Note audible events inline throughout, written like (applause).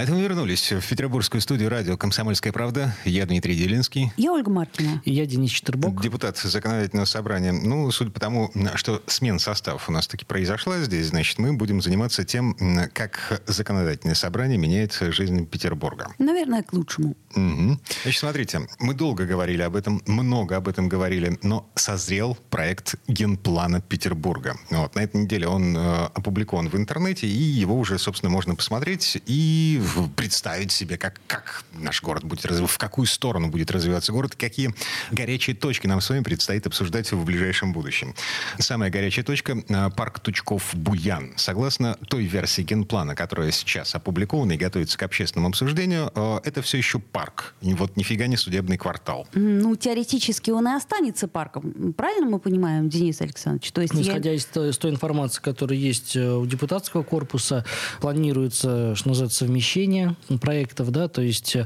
А это мы вернулись в петербургскую студию радио «Комсомольская правда». Я Дмитрий Делинский. Я Ольга Маркина. И я Денис Четербок. Депутат законодательного собрания. Ну, судя по тому, что смена составов у нас таки произошла здесь, значит, мы будем заниматься тем, как законодательное собрание меняет жизнь Петербурга. Наверное, к лучшему. Угу. Значит, смотрите, мы долго говорили об этом, много об этом говорили, но созрел проект генплана Петербурга. Вот, на этой неделе он э, опубликован в интернете, и его уже, собственно, можно посмотреть и представить себе, как, как наш город будет развиваться, в какую сторону будет развиваться город, какие горячие точки нам с вами предстоит обсуждать в ближайшем будущем. Самая горячая точка – парк Тучков-Буян. Согласно той версии генплана, которая сейчас опубликована и готовится к общественному обсуждению, это все еще парк. И вот нифига не судебный квартал. Ну, теоретически он и останется парком. Правильно мы понимаем, Денис Александрович? То есть ну, я... Исходя из той, из той информации, которая есть э, у депутатского корпуса, планируется, что называется, совмещение совмещение проектов, да, то есть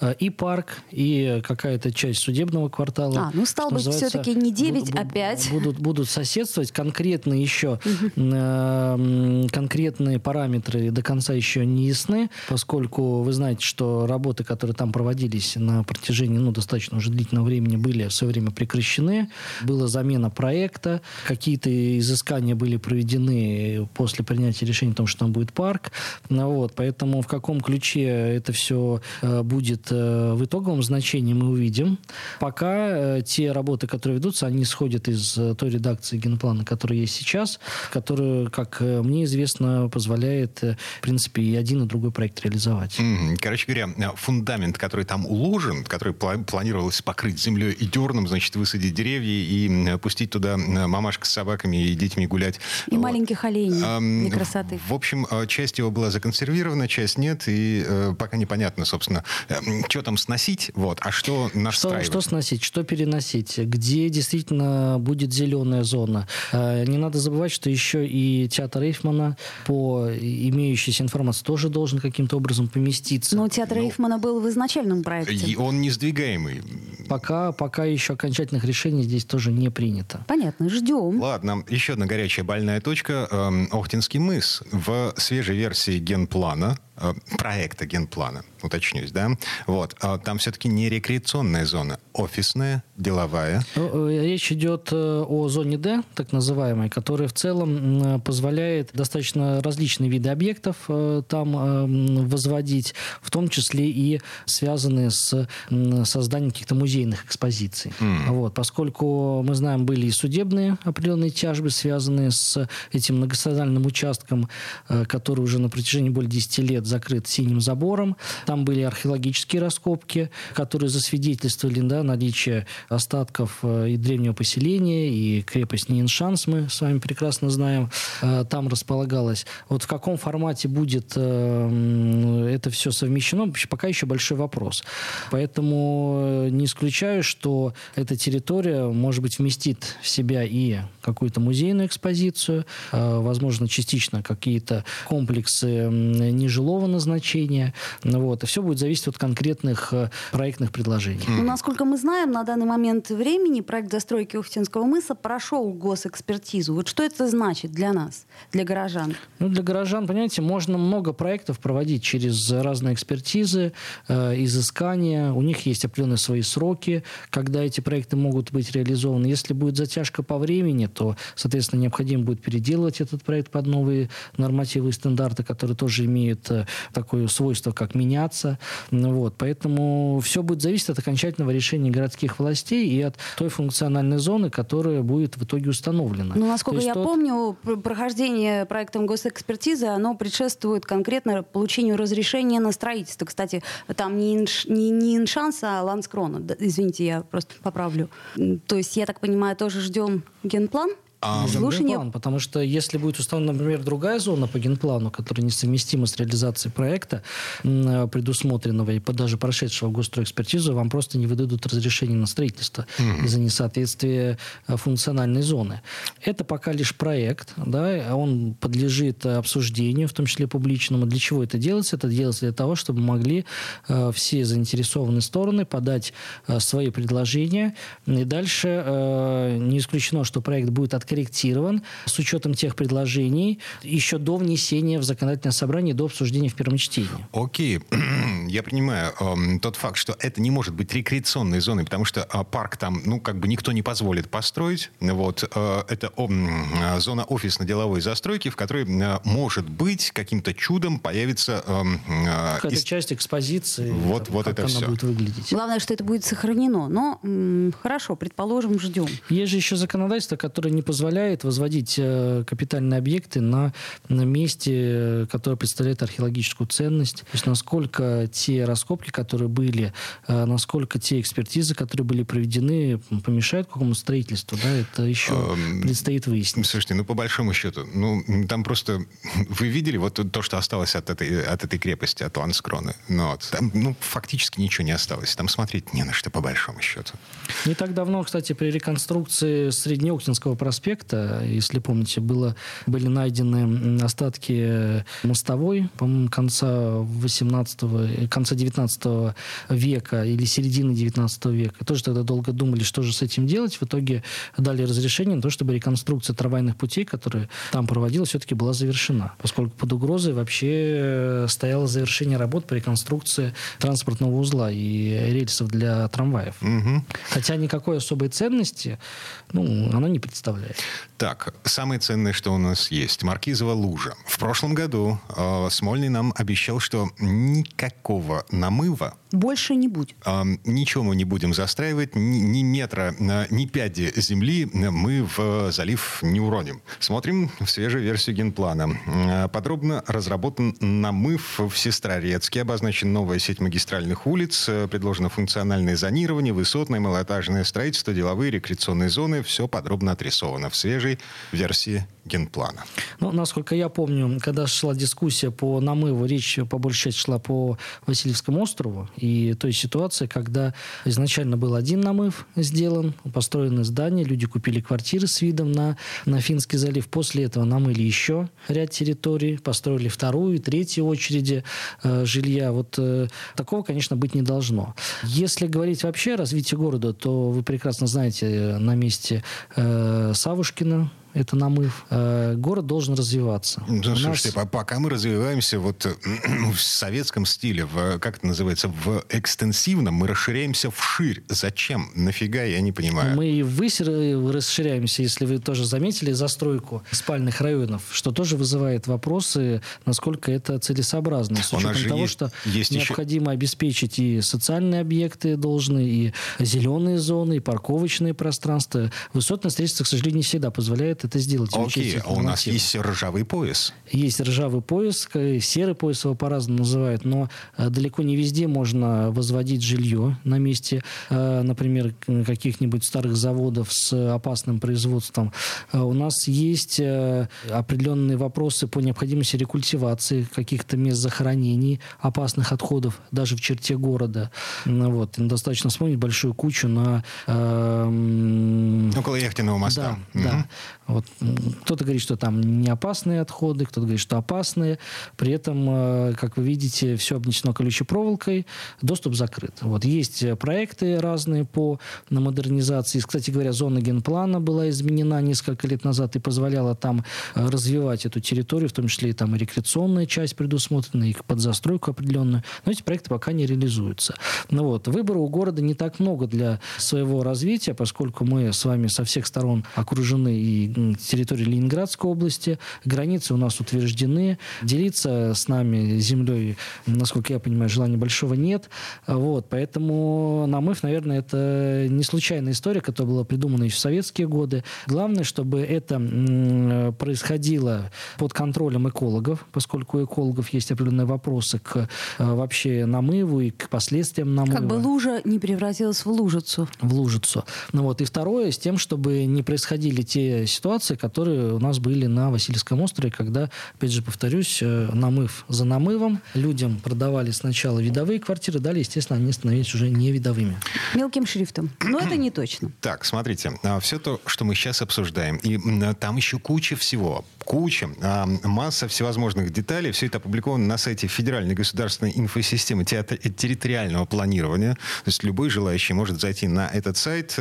э, и парк, и какая-то часть судебного квартала. А, ну, стал быть, все-таки не 9, будут, а 5. Будут, будут соседствовать. Конкретно еще, э, конкретные параметры до конца еще не ясны, поскольку вы знаете, что работы, которые там проводились на протяжении, ну, достаточно уже длительного времени, были в свое время прекращены. Была замена проекта, какие-то изыскания были проведены после принятия решения о том, что там будет парк. Вот, поэтому в каком ключе это все э, будет э, в итоговом значении, мы увидим. Пока э, те работы, которые ведутся, они исходят из той редакции генплана, которая есть сейчас, которая, как мне известно, позволяет, в принципе, и один, и другой проект реализовать. Короче говоря, фундамент, который там уложен, который планировалось покрыть землей и дерном, значит, высадить деревья и пустить туда мамашек с собаками и детьми гулять. И вот. маленьких оленей для красоты. В общем, часть его была законсервирована, часть нет, и э, пока непонятно, собственно, э, что там сносить, вот, а что настраивать. Что, что сносить, что переносить, где действительно будет зеленая зона. Э, не надо забывать, что еще и театр Эйфмана по имеющейся информации тоже должен каким-то образом поместиться. Но театр ну, Эйфмана был в изначальном проекте. И он не сдвигаемый. Пока, пока еще окончательных решений здесь тоже не принято. Понятно, ждем. Ладно, еще одна горячая больная точка. Эм, Охтинский мыс. В свежей версии генплана проекта генплана, уточнюсь, да, вот, а там все-таки не рекреационная зона, офисная, деловая. Ну, э, речь идет э, о зоне D, так называемой, которая в целом позволяет достаточно различные виды объектов там возводить, в том числе и связанные с созданием каких-то музейных экспозиций. Mm. Вот, поскольку мы знаем, были и судебные определенные тяжбы, связанные с этим многострадальным участком, который уже на протяжении более 10 лет закрыт синим забором. Там были археологические раскопки, которые засвидетельствовали да, наличие остатков э, и древнего поселения, и крепость Ниншанс, мы с вами прекрасно знаем, э, там располагалась. Вот в каком формате будет э, это все совмещено, пока еще большой вопрос. Поэтому не исключаю, что эта территория, может быть, вместит в себя и какую-то музейную экспозицию, возможно, частично какие-то комплексы нежилого назначения. Вот. И все будет зависеть от конкретных э, проектных предложений. Ну, насколько мы знаем, на данный момент времени проект застройки Ухтинского мыса прошел госэкспертизу. Вот что это значит для нас, для горожан? Ну, для горожан, понимаете, можно много проектов проводить через разные экспертизы, э, изыскания. У них есть определенные свои сроки, когда эти проекты могут быть реализованы. Если будет затяжка по времени, то, соответственно, необходимо будет переделывать этот проект под новые нормативы и стандарты, которые тоже имеют э, такое свойство, как меняться. Вот. Поэтому все будет зависеть от окончательного решения городских властей и от той функциональной зоны, которая будет в итоге установлена. Ну, насколько я тот... помню, прохождение проектом госэкспертизы, оно предшествует конкретно получению разрешения на строительство. Кстати, там не, инш... не, не Иншанс, а Ланскрона. Извините, я просто поправлю. То есть, я так понимаю, тоже ждем генплан? А, Слушание... генплан, потому что если будет установлена, например, другая зона по генплану, которая несовместима с реализацией проекта, предусмотренного и даже прошедшего госстроэкспертизу, вам просто не выдадут разрешение на строительство mm-hmm. из-за несоответствия э, функциональной зоны. Это пока лишь проект, да, он подлежит обсуждению, в том числе публичному. Для чего это делается? Это делается для того, чтобы могли э, все заинтересованные стороны подать э, свои предложения. И дальше э, не исключено, что проект будет откорректирован с учетом тех предложений еще до внесения в законодательное собрание, до обсуждения в первом чтении. Окей. (clears throat) Я принимаю э, тот факт, что это не может быть рекреационной зоной, потому что э, парк там, ну, как бы никто не позволит построить. Вот. Э, это э, зона офисно-деловой застройки, в которой, э, может быть, каким-то чудом появится... Э, э, Какая-то из... часть экспозиции. Вот, вот это все. будет выглядеть. Главное, что это будет сохранено. Но м- хорошо, предположим, ждем. Есть же еще законодательство, которое не позволяет возводить э, капитальные объекты на, на месте, э, которое представляет археологическую ценность. То есть насколько те раскопки, которые были, э, насколько те экспертизы, которые были проведены, помешают какому строительству, да, это еще предстоит выяснить. Слушайте, ну по большому счету, ну там просто (laughs) вы видели вот то, что осталось от этой от этой крепости, от Ланскроны. Ну, вот, там, ну фактически ничего не осталось. Там смотреть не на что по большому счету. Не так давно, кстати, при реконструкции Среднеоктинского проспекта, если помните, было, были найдены остатки мостовой, по-моему, конца 18 конца 19 века или середины 19 века. Тоже тогда долго думали, что же с этим делать. В итоге дали разрешение на то, чтобы реконструкция трамвайных путей, которая там проводилась, все-таки была завершена. Поскольку под угрозой вообще стояло завершение работ по реконструкции транспортного узла и рельсов для трамваев. Угу. Хотя никакой особой ценности ну, она не представляет. Так, самое ценное, что у нас есть. Маркизова лужа. В прошлом году э, Смольный нам обещал, что никакого намыва больше не будет. Э, ничего мы не будем застраивать, ни, ни метра, э, ни пяди земли мы в залив не уроним. Смотрим в свежую версию генплана. Э, подробно разработан намыв в Сестрорецке. Обозначена новая сеть магистральных улиц. Э, предложено функциональное зонирование, высотное, малоэтажное строительство, деловые рекреационные зоны. Все подробно отрисовано в свежей версии генплана. Ну, насколько я помню, когда шла дискуссия по намыву, речь по большей части шла по Васильевскому острову и той ситуации, когда изначально был один намыв сделан, построены здания, люди купили квартиры с видом на, на Финский залив. После этого намыли еще ряд территорий, построили вторую, третью очереди э, жилья. Вот э, такого, конечно, быть не должно. Если говорить вообще о развитии города, то вы прекрасно знаете, э, на месте э, Савушкина это намыв. Э, город должен развиваться. Ну, слушайте, нас... пока мы развиваемся вот э, (clears throat) в советском стиле, в, как это называется, в экстенсивном, мы расширяемся вширь. Зачем? Нафига, я не понимаю. Мы ввысь расширяемся, если вы тоже заметили, застройку спальных районов, что тоже вызывает вопросы, насколько это целесообразно. С учетом того, есть, что есть необходимо еще... обеспечить и социальные объекты должны, и зеленые зоны, и парковочные пространства. Высотное строительство, к сожалению, не всегда позволяет это сделать. Окей, а у нас есть ржавый пояс. Есть ржавый пояс, серый пояс его по-разному называют, но э, далеко не везде можно возводить жилье на месте, э, например, каких-нибудь старых заводов с опасным производством. Э, у нас есть определенные вопросы по необходимости рекультивации каких-то мест захоронений опасных отходов даже в черте города. Вот. Достаточно вспомнить большую кучу на... Около Яхтенного моста. Да, угу. да. Вот, кто-то говорит, что там не опасные отходы, кто-то говорит, что опасные. При этом, э, как вы видите, все обнесено колючей проволокой, доступ закрыт. Вот, есть проекты разные по на модернизации. Кстати говоря, зона генплана была изменена несколько лет назад и позволяла там э, развивать эту территорию, в том числе и там и рекреационная часть предусмотрена, и под застройку определенную. Но эти проекты пока не реализуются. Ну вот, выбора у города не так много для своего развития, поскольку мы с вами со всех сторон окружены и территории Ленинградской области. Границы у нас утверждены. Делиться с нами землей, насколько я понимаю, желания большого нет. Вот, поэтому намыв, наверное, это не случайная история, которая была придумана еще в советские годы. Главное, чтобы это происходило под контролем экологов, поскольку у экологов есть определенные вопросы к э, вообще намыву и к последствиям намыва. Как бы лужа не превратилась в лужицу. В лужицу. Ну вот. И второе, с тем, чтобы не происходили те ситуации, ситуации, которые у нас были на Васильевском острове, когда, опять же, повторюсь, э, намыв за намывом, людям продавали сначала видовые квартиры, далее, естественно, они становились уже не видовыми. Мелким шрифтом. Но это не точно. (clears throat) Так, смотрите, а, все то, что мы сейчас обсуждаем, и там еще куча всего, куча, а, масса всевозможных деталей, все это опубликовано на сайте Федеральной государственной инфосистемы территориального планирования. То есть любой желающий может зайти на этот сайт.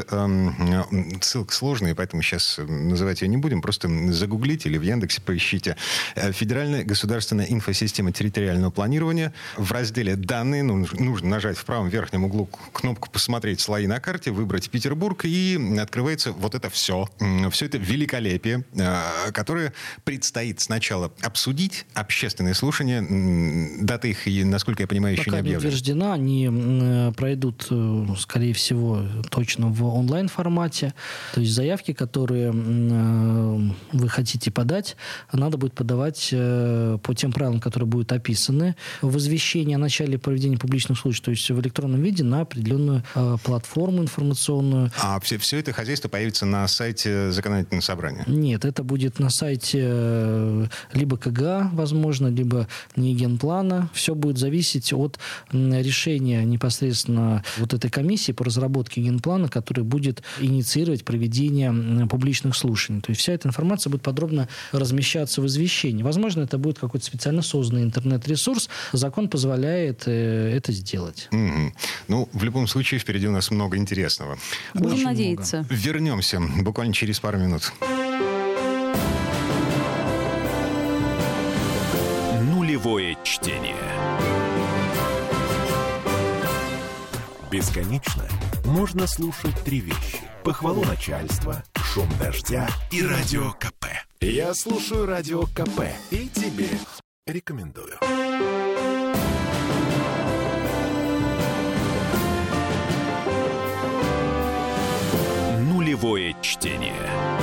Ссылка сложная, поэтому сейчас называть ее не будем. Просто загуглите или в Яндексе поищите. Э, Федеральная государственная инфосистема территориального планирования. В разделе «Данные» нужно нажать в правом верхнем углу кнопку «Посмотреть слои на карте», выбрать Петербург, и открывается вот это все. Все это великолепие, э, которое предстоит сначала обсудить. Общественные слушания, даты их, насколько я понимаю, еще Пока не объявлены. не утверждена, они э, пройдут, скорее всего, точно в онлайн-формате. То есть заявки, которые вы хотите подать, надо будет подавать э, по тем правилам, которые будут описаны в извещении о начале проведения публичных случаев, то есть в электронном виде на определенную э, платформу информационную. А все, все это хозяйство появится на сайте законодательного собрания? Нет, это будет на сайте э, либо КГА, возможно, либо не генплана. Все будет зависеть от решения непосредственно вот этой комиссии по разработке генплана, который будет инициировать проведение публичных слушаний. То есть вся эта информация будет подробно размещаться в извещении. Возможно, это будет какой-то специально созданный интернет-ресурс. Закон позволяет э, это сделать. Mm-hmm. Ну, в любом случае, впереди у нас много интересного. Будем Очень надеяться. Много. Вернемся буквально через пару минут. Нулевое чтение. Бесконечно можно слушать три вещи. Похвалу начальства, шум дождя и радио КП. Я слушаю радио КП и тебе рекомендую. Нулевое чтение.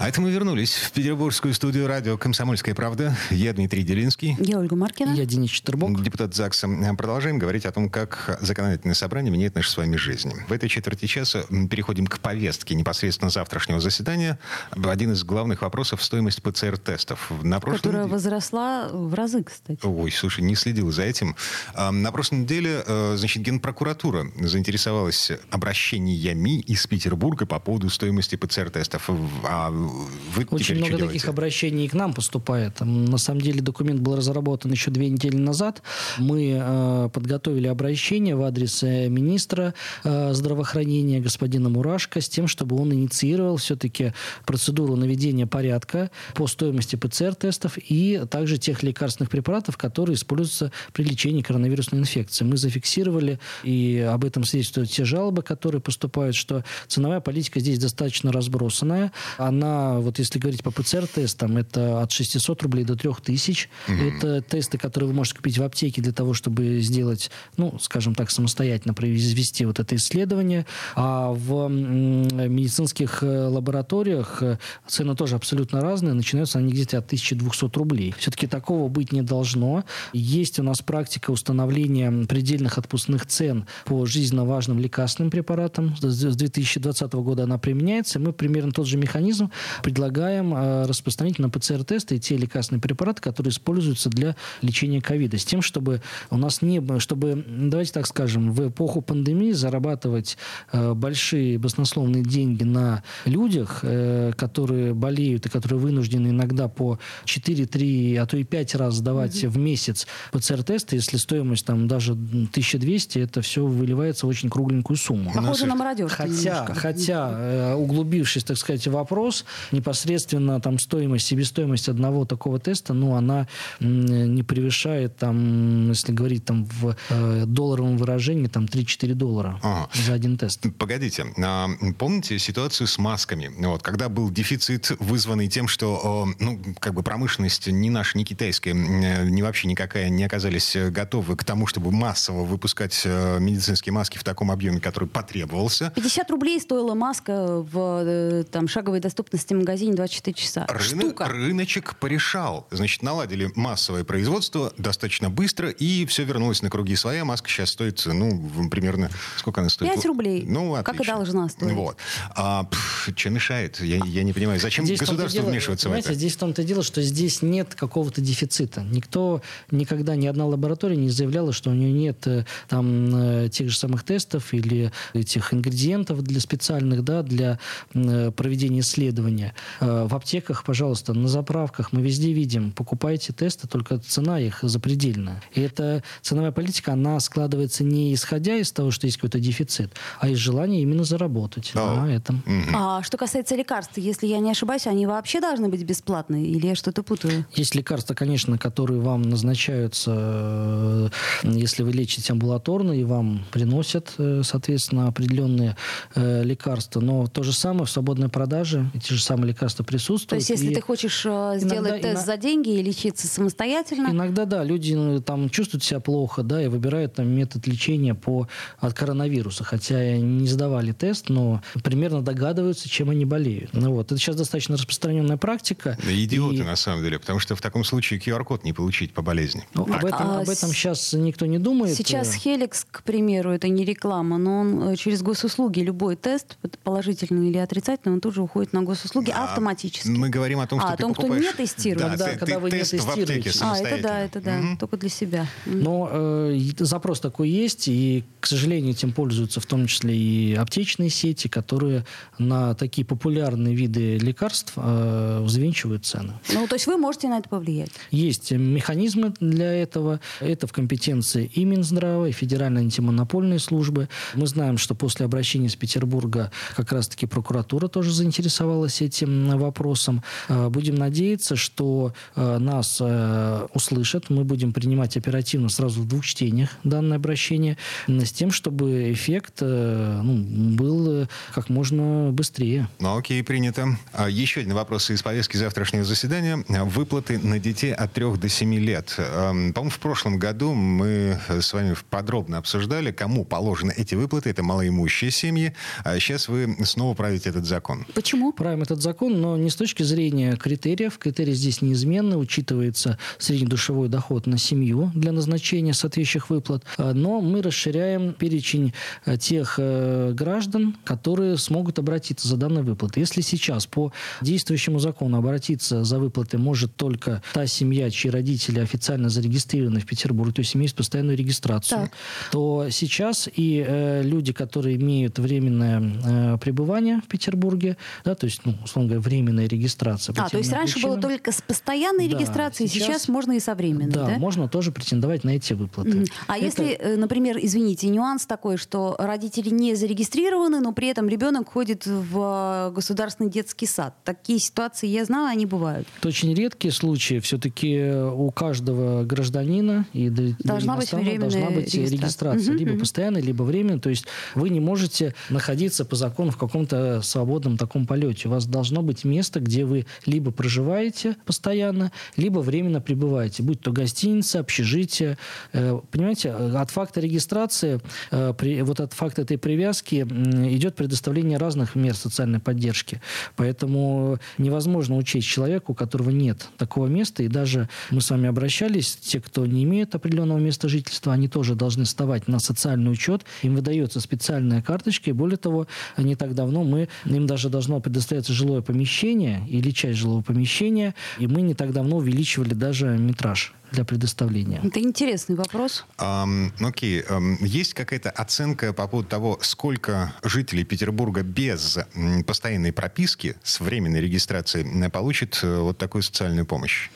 А это мы вернулись в петербургскую студию радио «Комсомольская правда». Я Дмитрий Делинский. Я Ольга Маркина. Я Денис Четербок. Депутат ЗАГСа. Продолжаем говорить о том, как законодательное собрание меняет наши с вами жизни. В этой четверти часа переходим к повестке непосредственно завтрашнего заседания. Один из главных вопросов – стоимость ПЦР-тестов. На прошлой Которая неделе... возросла в разы, кстати. Ой, слушай, не следил за этим. На прошлой неделе, э, значит, Генпрокуратура заинтересовалась обращениями из Петербурга по поводу стоимости ПЦР-тестов. А вы Очень много таких делаете? обращений к нам поступает. На самом деле документ был разработан еще две недели назад. Мы э, подготовили обращение в адрес э, министра э, здравоохранения господина Мурашко с тем, чтобы он инициировал все-таки процедуру наведения порядка по стоимости ПЦР-тестов и также тех лекарственных препаратов, которые используются при лечении коронавирусной инфекции. Мы зафиксировали, и об этом свидетельствуют те жалобы, которые поступают, что ценовая политика здесь достаточно разбросанная. Она вот если говорить по ПЦР-тестам, это от 600 рублей до 3000. Mm-hmm. Это тесты, которые вы можете купить в аптеке для того, чтобы сделать, ну, скажем так, самостоятельно произвести вот это исследование. А в медицинских э, лабораториях э, цены тоже абсолютно разные. Начинаются они где-то от 1200 рублей. Все-таки такого быть не должно. Есть у нас практика установления предельных отпускных цен по жизненно важным лекарственным препаратам. С 2020 года она применяется. Мы примерно тот же механизм предлагаем э, распространить на ПЦР-тесты те лекарственные препараты, которые используются для лечения ковида, с тем, чтобы у нас не было, чтобы, давайте так скажем, в эпоху пандемии зарабатывать э, большие баснословные деньги на людях, э, которые болеют и которые вынуждены иногда по 4, 3, а то и 5 раз сдавать mm-hmm. в месяц ПЦР-тесты, если стоимость там даже 1200, это все выливается в очень кругленькую сумму. Похоже на мародерство Хотя, немножко. хотя углубившись, так сказать, в вопрос, непосредственно там стоимость, себестоимость одного такого теста, ну, она не превышает там, если говорить там в э, долларовом выражении, там 3-4 доллара ага. за один тест. Погодите, а, помните ситуацию с масками? Вот, когда был дефицит, вызванный тем, что, ну, как бы промышленность ни наша, ни китайская, ни вообще никакая не оказались готовы к тому, чтобы массово выпускать э, медицинские маски в таком объеме, который потребовался. 50 рублей стоила маска в э, там шаговой доступности потребности в магазине 24 часа. Рынок, Штука. Рыночек порешал. Значит, наладили массовое производство достаточно быстро, и все вернулось на круги своя. Маска сейчас стоит, ну, примерно... Сколько она стоит? 5 рублей. Ну, Как и отлично. должна стоить. Вот. А, пф, что мешает? Я, я не понимаю. Зачем Здесь государству дело- вмешиваться в это? Здесь в том-то дело, что здесь нет какого-то дефицита. Никто, никогда, ни одна лаборатория не заявляла, что у нее нет э, там э, тех же самых тестов или этих ингредиентов для специальных, да, для э, проведения исследования. Э, В аптеках, пожалуйста, на заправках мы везде видим, покупайте тесты, только цена их запредельная. И эта ценовая политика, она складывается не исходя из того, что есть какой-то дефицит, а из желания именно заработать Да. на этом. А что касается лекарств, если я не ошибаюсь, они вообще должны быть бесплатные? Или я что-то путаю? Есть лекарства, конечно, которые вам назначаются, э, если вы лечите амбулаторно, и вам приносят, э, соответственно, определенные лекарства. Но то же самое в свободной продаже, эти же самые лекарства присутствуют. То есть, если И ты хочешь э, сделать иногда- тест ина- за деньги и лечиться самостоятельно, Иногда, да, люди ну, там чувствуют себя плохо, да, и выбирают там метод лечения по, от коронавируса, хотя не сдавали тест, но примерно догадываются, чем они болеют. Ну, вот. Это сейчас достаточно распространенная практика. Да идиоты, И- на самом деле, потому что в таком случае QR-код не получить по болезни. Ну, об, этом, А об этом сейчас никто не думает. Сейчас Э, Хеликс, к примеру, это не реклама, но он э, через госуслуги любой тест, положительный или отрицательный, он тоже уходит на госуслуги А автоматически. Мы говорим о том, А, что о ты том, кто покупаешь... не тестирует. Да, Когда- ты, когда ты вы не тест в аптеке тестируете. а, это да, это да, Мгм. только для себя. М. Но э, запрос такой есть, и, к сожалению, этим пользуются в том числе и аптечные сети, которые на такие популярные виды лекарств э, взвинчивают цены. Ну, то есть вы можете на это повлиять. Есть механизмы для этого. Это в компетенции и Минздрава, и Федеральной антимонопольной службы. Мы знаем, что после обращения из Петербурга как раз-таки прокуратура тоже заинтересовалась этим вопросом. Э, Будем надеяться, что э, нас э, услышат. Мы будем принимать оперативно сразу в двух чтениях данное обращение с тем, чтобы эффект ну, был как можно быстрее. Ну, окей, принято. А, Еще один вопрос из повестки завтрашнего заседания. Выплаты на детей от 3 до 7 лет. Эм, По-моему, в прошлом году мы с вами подробно обсуждали, кому положены эти выплаты. Это малоимущие семьи. А сейчас вы снова правите этот закон. Почему? правим этот закон, но не с точки зрения критериев. Критерии здесь неизменны. Учитывается среднедушевой доход на семью для назначения соответствующих выплат. А, Но мы расширяем перечень э, тех э, граждан, которые смогут обратиться за данной выплатой. Если сейчас по действующему закону обратиться за выплатой может только та семья, чьи родители официально зарегистрированы в Петербурге, то есть имеют постоянную регистрацию, Так. то сейчас и э, люди, которые имеют временное э, пребывание в Петербурге, да, то есть, ну, условно говоря, временная регистрация. А, то есть раньше было причинам. только с постоянной Да, регистрацией, сейчас, сейчас- можно и со временной, да, да? можно тоже претендовать на эти выплаты. Мгм. А Это- если, э, например, извините, нюанс такой, что родители не зарегистрированы, но при этом ребенок ходит в э, государственный детский сад. Такие ситуации, я знаю, они бывают. Это очень редкие случаи. Все-таки у каждого гражданина и Должна быть должна быть регистрация. регистрация. Мгм, Либо постоянная, либо временная. То есть вы не можете находиться по закону в каком-то свободном таком полете. У вас должно быть место, где вы либо проживаете постоянно, либо временно пребываете. Будь то гостиница, общежитие. Э, Понимаете, от факта регистрации, э, вот от факта этой привязки идет предоставление разных мер социальной поддержки. Поэтому невозможно учесть человека, у которого нет такого места. И даже мы с вами обращались, те, кто не имеет определенного места жительства, они тоже должны вставать на социальный учет. Им выдается специальная карточка. И более того, не так давно мы, им даже должно предоставиться жилое помещение или часть жилого помещения. И мы не так давно увеличивали даже метраж для предоставления. Это интересный вопрос. Ам, окей, ам, есть какая-то оценка по поводу того, сколько жителей Петербурга без постоянной прописки с временной регистрацией м, получит э, вот такую социальную помощь?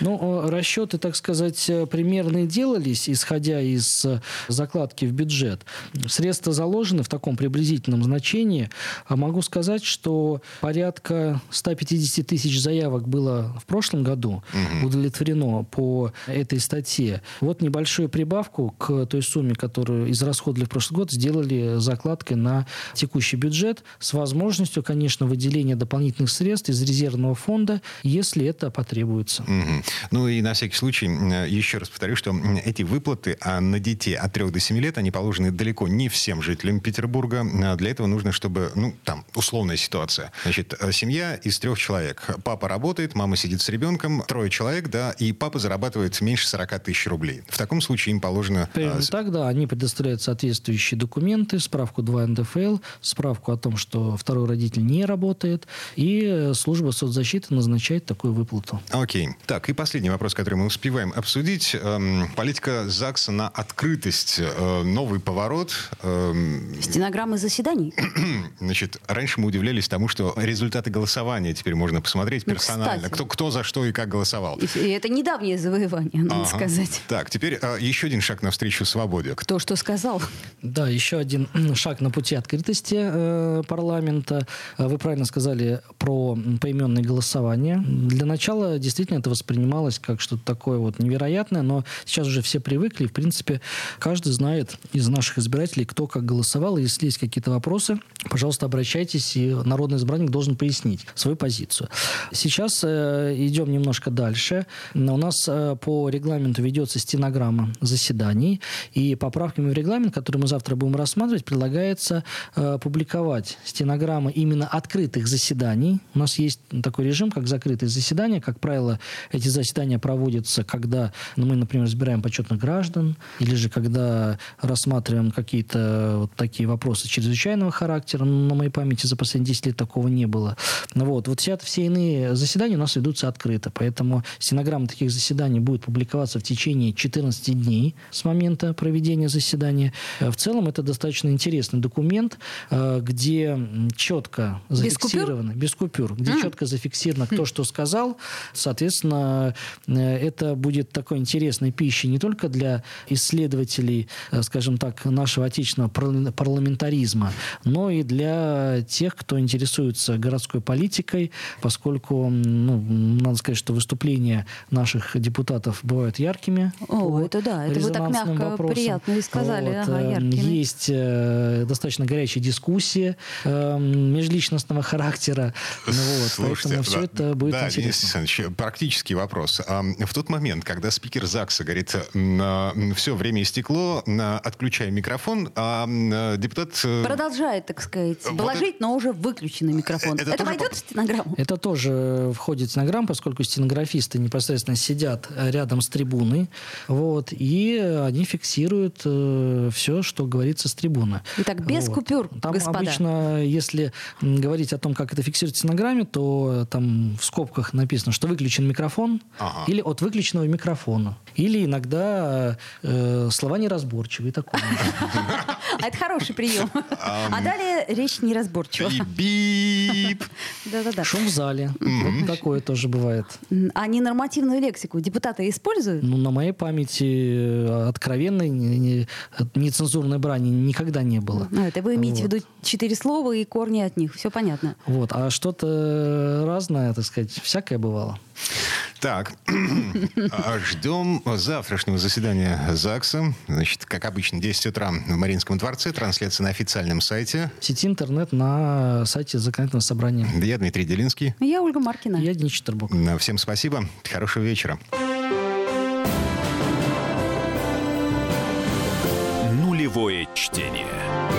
Ну, э, расчеты, так сказать, э, примерные делались, исходя из э, закладки в бюджет. Средства заложены в таком приблизительном значении. А могу сказать, что порядка 150 тысяч заявок было в прошлом году удовлетворено по этой статье. Вот небольшую прибавку к той сумме, которую израсходовали в прошлый год, сделали закладкой на текущий бюджет с возможностью, конечно, выделения дополнительных средств из резервного фонда, если это потребуется. Угу. Ну и на всякий случай еще раз повторю, что эти выплаты а на детей от 3 до 7 лет, они положены далеко не всем жителям Петербурга. А для этого нужно, чтобы, ну, там, условная ситуация. Значит, э, семья из трех человек. Папа работает, мама сидит с ребенком, трое человек, да, и папа зарабатывает меньше 40 тысяч рублей. В таком случае им положено... Примерно а, так, да. Они предоставляют соответствующие документы, справку 2 НДФЛ, справку о том, что второй родитель не работает, и служба соцзащиты назначает такую выплату. Окей. Так, и последний вопрос, который мы успеваем обсудить. Эм, политика ЗАГСа на открытость. Э, новый поворот. Эм... Стенограммы заседаний? (clears throat) Значит, раньше мы удивлялись тому, что результаты голосования теперь можно посмотреть ну, персонально. Кто, кто за что и как голосовал. И, и это недавнее завоевание, надо ага. сказать. Так, теперь э, еще один шаг навстречу свободе. Кто что сказал? Да, еще один шаг на пути открытости э, парламента. Вы правильно сказали про поименное голосование. Для начала действительно это воспринималось как что-то такое вот невероятное, но сейчас уже все привыкли. В принципе, каждый знает из наших избирателей, кто как голосовал. Если есть какие-то вопросы, пожалуйста, обращайтесь, и народный избранник должен пояснить свою позицию. Сейчас э, идем немножко дальше. У нас э, по регламенту ведется стенограмма заседаний, и поправками в регламент, который мы завтра будем рассматривать, предлагается э, публиковать стенограммы именно открытых заседаний. У нас есть такой режим, как закрытые заседания. Как правило, эти заседания проводятся, когда ну, мы, например, избираем почетных граждан, или же когда рассматриваем какие-то вот такие вопросы чрезвычайного характера. На моей памяти за последние 10 лет такого не было. Вот, вот все, все иные заседания у нас ведутся открыто, поэтому стенограмма таких заседаний будет публиковаться в течение 14 дней с момента проведения заседания. В целом это достаточно интересный документ, э, где четко зафиксировано, без купюр, без купюр где mm. четко зафиксировано, кто mm. что сказал. Соответственно, э, это будет такой интересной пищей не только для исследователей, э, скажем так, нашего отечественного парламентаризма, но и для тех, кто интересуется городской политикой, поскольку, ну, надо сказать, что выступления наших депутатов бывают яркими. О, это да, это вы так мягко, вопросам. приятно и сказали. Вот. Ага, э, яркими. Есть э, достаточно горячие дискуссии э, межличностного характера. Ну, вот, Слушайте, поэтому все это будет да, интересно. Денис практический вопрос. В тот момент, когда спикер ЗАГСа говорит, все, время истекло, отключаем микрофон, а депутат... Продолжает, так сказать, вот но уже выключенный микрофон. Это, это войдет по... в стенограмму? Это тоже входит в стенограмму, поскольку стенографисты непосредственно сидят рядом с трибуной, вот, и они фиксируют э, все, что говорится с трибуны. Итак, без вот. купюр, Там господа. обычно, если говорить о том, как это фиксируется в стенограмме, то там в скобках написано, что выключен микрофон ага. или от выключенного микрофона. Или иногда э, слова неразборчивые. Такое. А это хороший прием. А далее речь неразборчива. Бип. Да-да-да. Шум в зале. Такое тоже бывает. А ненормативную лексику депутаты используют? Ну, на моей памяти э, откровенной нецензурной брани никогда не было. А, это вы имеете в виду четыре слова и корни от них. Все понятно. Вот. А что-то разное, так сказать, всякое бывало. Так, (clears throat) а ждем завтрашнего заседания ЗАГСа. Значит, как обычно, 10 утра в Мариинском дворце. Трансляция на официальном сайте. В сети интернет на сайте законодательного собрания. Я Дмитрий Делинский. Я Ольга Маркина. Я Денис Четербок. Всем спасибо. Хорошего вечера. Нулевое чтение.